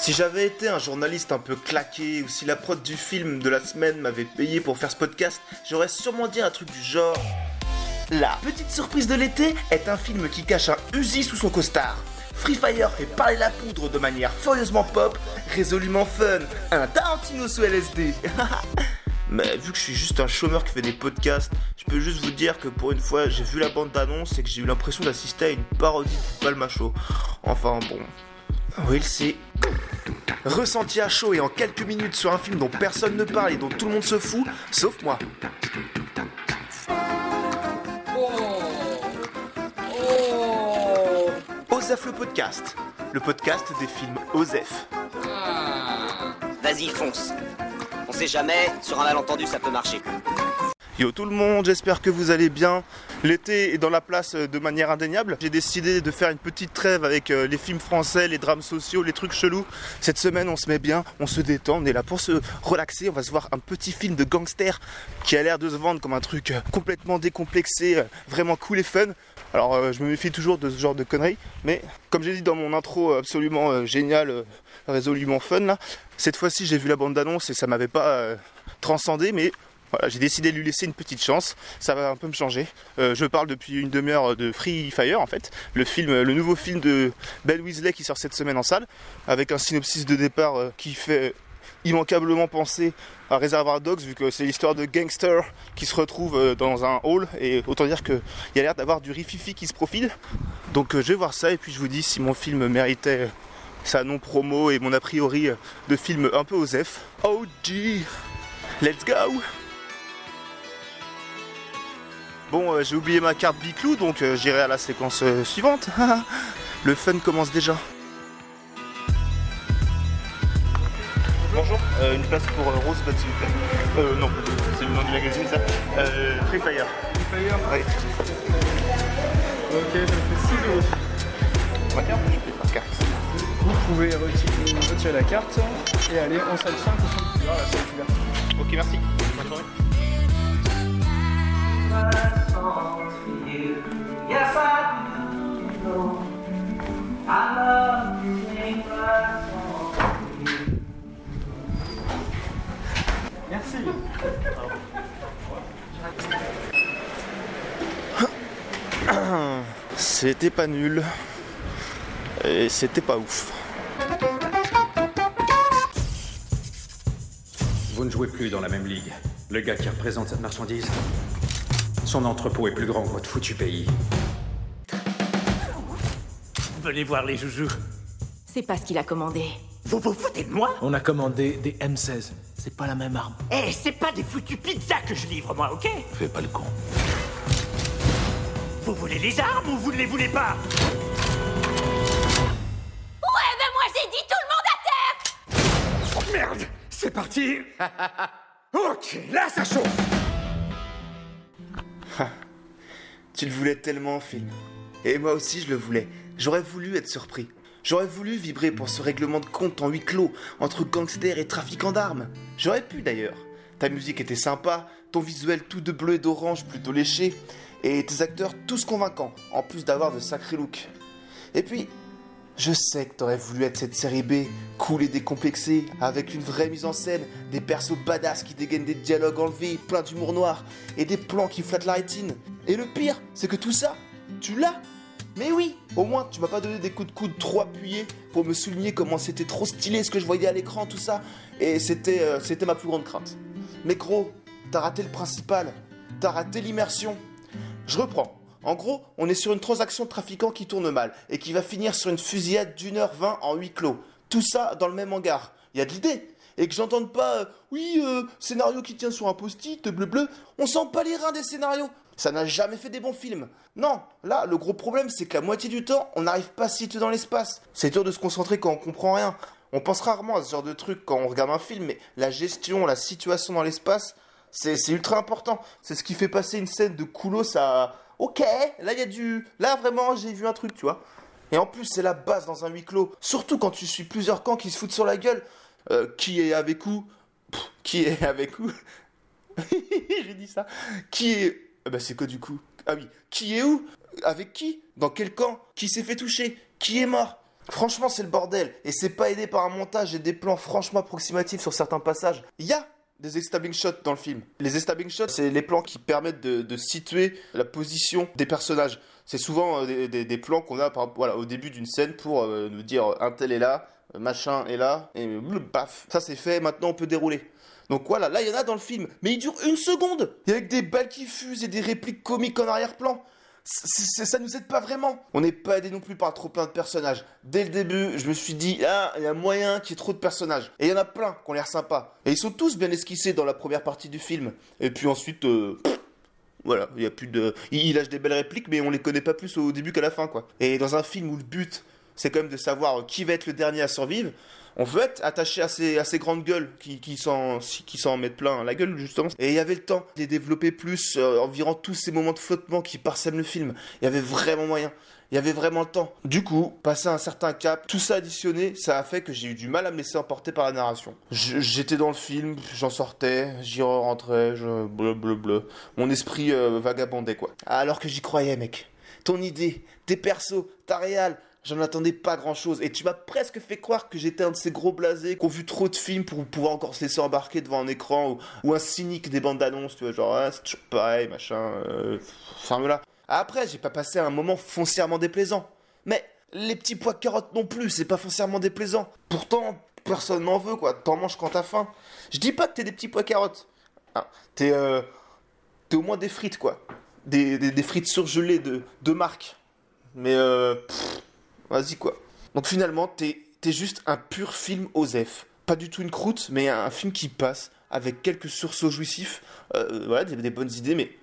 Si j'avais été un journaliste un peu claqué ou si la prod du film de la semaine m'avait payé pour faire ce podcast, j'aurais sûrement dit un truc du genre. La petite surprise de l'été est un film qui cache un Uzi sous son costard. Free Fire fait parler la poudre de manière furieusement pop, résolument fun, un Tarantino sous LSD. Mais vu que je suis juste un chômeur qui fait des podcasts, je peux juste vous dire que pour une fois, j'ai vu la bande d'annonce et que j'ai eu l'impression d'assister à une parodie de Palmacho. Enfin bon. Oui, c'est ressenti à chaud et en quelques minutes sur un film dont personne ne parle et dont tout le monde se fout, sauf moi. Osef le podcast, le podcast des films Osef. Vas-y, fonce. On sait jamais, sur un malentendu, ça peut marcher. Yo tout le monde, j'espère que vous allez bien. L'été est dans la place euh, de manière indéniable. J'ai décidé de faire une petite trêve avec euh, les films français, les drames sociaux, les trucs chelous. Cette semaine, on se met bien, on se détend, on est là pour se relaxer. On va se voir un petit film de gangster qui a l'air de se vendre comme un truc euh, complètement décomplexé, vraiment cool et fun. Alors, je me méfie toujours de ce genre de conneries, mais comme j'ai dit dans mon intro absolument génial, résolument fun là, cette fois-ci j'ai vu la bande d'annonce et ça m'avait pas transcendé, mais voilà, j'ai décidé de lui laisser une petite chance. Ça va un peu me changer. Euh, je parle depuis une demi-heure de Free Fire en fait, le film, le nouveau film de Belle Weasley qui sort cette semaine en salle, avec un synopsis de départ euh, qui fait immanquablement penser à Reservoir Dogs vu que c'est l'histoire de gangsters qui se retrouvent euh, dans un hall et autant dire qu'il y a l'air d'avoir du rififi qui se profile. Donc je vais voir ça et puis je vous dis si mon film méritait sa non promo et mon a priori de film un peu osef. Oh gee, let's go Bon, euh, j'ai oublié ma carte Biclou, donc euh, j'irai à la séquence euh, suivante. le fun commence déjà. Bonjour, une place pour s'il vous plaît. Euh, non, c'est le nom du magazine ça. Free Fire. Free Fire Oui. Ok, ça fait 6 euros. Ma carte Je fais ma carte. Vous pouvez retirer, retirer la carte et aller en salle 5 ou 5 la salle ouverte. Ok, merci. Bonne journée. Merci. C'était pas nul. Et c'était pas ouf. Vous ne jouez plus dans la même ligue. Le gars qui représente cette marchandise, son entrepôt est plus grand que votre foutu pays. Venez voir les joujoux. C'est pas ce qu'il a commandé. Vous vous foutez de moi? On a commandé des M16. C'est pas la même arme. Eh, c'est pas des foutues pizzas que je livre, moi, ok? Fais pas le con. Vous voulez les armes ou vous ne les voulez pas? Ouais, ben moi j'ai dit tout le monde à terre Oh merde C'est parti Ok, là ça chauffe Tu le voulais tellement, Phil. Et moi aussi, je le voulais. J'aurais voulu être surpris. J'aurais voulu vibrer pour ce règlement de compte en huis clos entre gangsters et trafiquants d'armes. J'aurais pu d'ailleurs. Ta musique était sympa, ton visuel tout de bleu et d'orange plutôt léché, et tes acteurs tous convaincants, en plus d'avoir de sacrés looks. Et puis, je sais que t'aurais voulu être cette série B, cool et décomplexée, avec une vraie mise en scène, des persos badass qui dégainent des dialogues enlevés, plein d'humour noir, et des plans qui flattent la rétine. Et le pire, c'est que tout ça, tu l'as Mais oui Au moins, tu m'as pas donné des coups de coude trop appuyés pour me souligner comment c'était trop stylé ce que je voyais à l'écran, tout ça. Et c'était, euh, ma plus grande crainte. Mais gros, t'as raté le principal. T'as raté l'immersion. Je reprends. En gros, on est sur une transaction de trafiquant qui tourne mal et qui va finir sur une fusillade d'une heure vingt en huis clos. Tout ça dans le même hangar. Il y a de l'idée. Et que j'entende pas, euh, oui, euh, scénario qui tient sur un post-it, bleu bleu. On sent pas les reins des scénarios. Ça n'a jamais fait des bons films. Non, là, le gros problème, c'est que la moitié du temps, on n'arrive pas à situer dans l'espace. C'est dur de se concentrer quand on comprend rien. On pense rarement à ce genre de truc quand on regarde un film, mais la gestion, la situation dans l'espace, c'est c'est ultra important. C'est ce qui fait passer une scène de coulos à ok, là il y a du. Là vraiment j'ai vu un truc, tu vois. Et en plus c'est la base dans un huis clos. Surtout quand tu suis plusieurs camps qui se foutent sur la gueule. Euh, qui est avec où? Qui est avec où? J'ai dit ça. Qui est. Ah bah c'est quoi du coup Ah oui. Qui est où? Avec qui? Dans quel camp? Qui s'est fait toucher? Qui est mort? Franchement, c'est le bordel. Et c'est pas aidé par un montage et des plans franchement approximatifs sur certains passages. Il y des establishing shots dans le film. Les establishing shots, c'est les plans qui permettent de, situer la position des personnages. C'est souvent euh, des, plans qu'on a au début d'une scène pour euh, nous dire un tel est là, machin est là, et bleu, paf. Ça c'est fait, maintenant on peut dérouler. Donc voilà, là il y en a dans le film, mais il dure une seconde Et avec des balles qui fusent et des répliques comiques en arrière-plan. Ça nous aide pas vraiment. On n'est pas aidé non plus par trop plein de personnages. Dès le début, je me suis dit, ah, il y a moyen qu'il y ait trop de personnages. Et il y en a plein qui ont l'air sympas. Et ils sont tous bien esquissés dans la première partie du film. Et puis ensuite, euh, voilà, il y a plus de. Il lâche des belles répliques, mais on les connaît pas plus au début qu'à la fin, quoi. Et dans un film où le but, c'est quand même de savoir qui va être le dernier à survivre, on veut être attaché à ces, grandes gueules qui, s'en mettent plein la gueule, justement. Et il y avait le temps de les développer plus, euh, environ tous ces moments de flottement qui parsèment le film. Il y avait vraiment moyen. Il y avait vraiment le temps. Du coup, passé un certain cap, tout ça additionné, ça a fait que j'ai eu du mal à me laisser emporter par la narration. J'étais dans le film, j'en sortais, j'y rentrais, je bleu bleu bleu. Mon esprit euh, vagabondait quoi. Alors que j'y croyais mec. Ton idée, tes persos, ta réal, J'en attendais pas grand chose. Et tu m'as presque fait croire que j'étais un de ces gros blasés qui ont vu trop de films pour pouvoir encore se laisser embarquer devant un écran ou, un cynique des bandes d'annonces, tu vois, genre, ah, c'est toujours pareil, machin, euh, ferme-la. Après, j'ai pas passé un moment foncièrement déplaisant. Mais les petits pois carottes non plus, c'est pas foncièrement déplaisant. Pourtant, personne n'en veut, quoi. T'en manges quand t'as faim. Je dis pas que t'es des petits pois carottes. Ah, t'es, euh, t'es au moins des frites, quoi. Des, des, frites surgelées de, de marque. Mais, euh, vas-y, quoi. Donc finalement, t'es, juste un pur film Osef. Pas du tout une croûte, mais un film qui passe avec quelques sursauts jouissifs. Euh, voilà, des, des bonnes idées, mais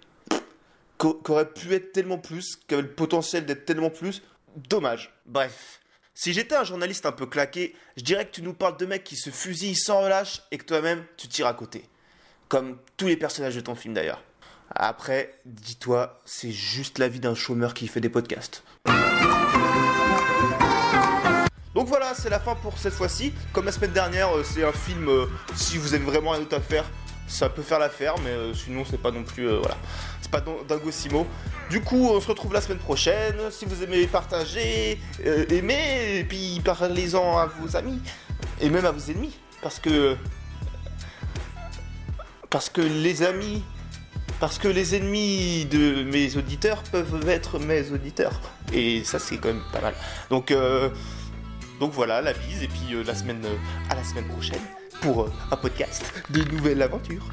qu'au- qu'aurait pu être tellement plus, qu'avait le potentiel d'être tellement plus. Dommage. Bref. Si j'étais un journaliste un peu claqué, je dirais que tu nous parles de mecs qui se fusillent sans relâche et que toi-même, tu tires à côté. Comme tous les personnages de ton film d'ailleurs. Après, dis-toi, c'est juste la vie d'un chômeur qui fait des podcasts. C'est la fin pour cette fois-ci. Comme la semaine dernière, euh, c'est un film, euh, si vous avez vraiment rien d'autre à ça peut faire l'affaire, mais euh, sinon c'est pas non plus, voilà, c'est pas don- dingosimo. Du coup, on se retrouve la semaine prochaine. Si vous aimez partager, euh, aimez, et puis parlez-en à vos amis, et même à vos ennemis, parce que... Parce que les amis... Parce que les ennemis de mes auditeurs peuvent être mes auditeurs. Et ça, c'est quand même pas mal. Donc, donc voilà, la bise, et puis euh, la semaine, euh, à la semaine prochaine pour euh, un podcast de nouvelles aventures.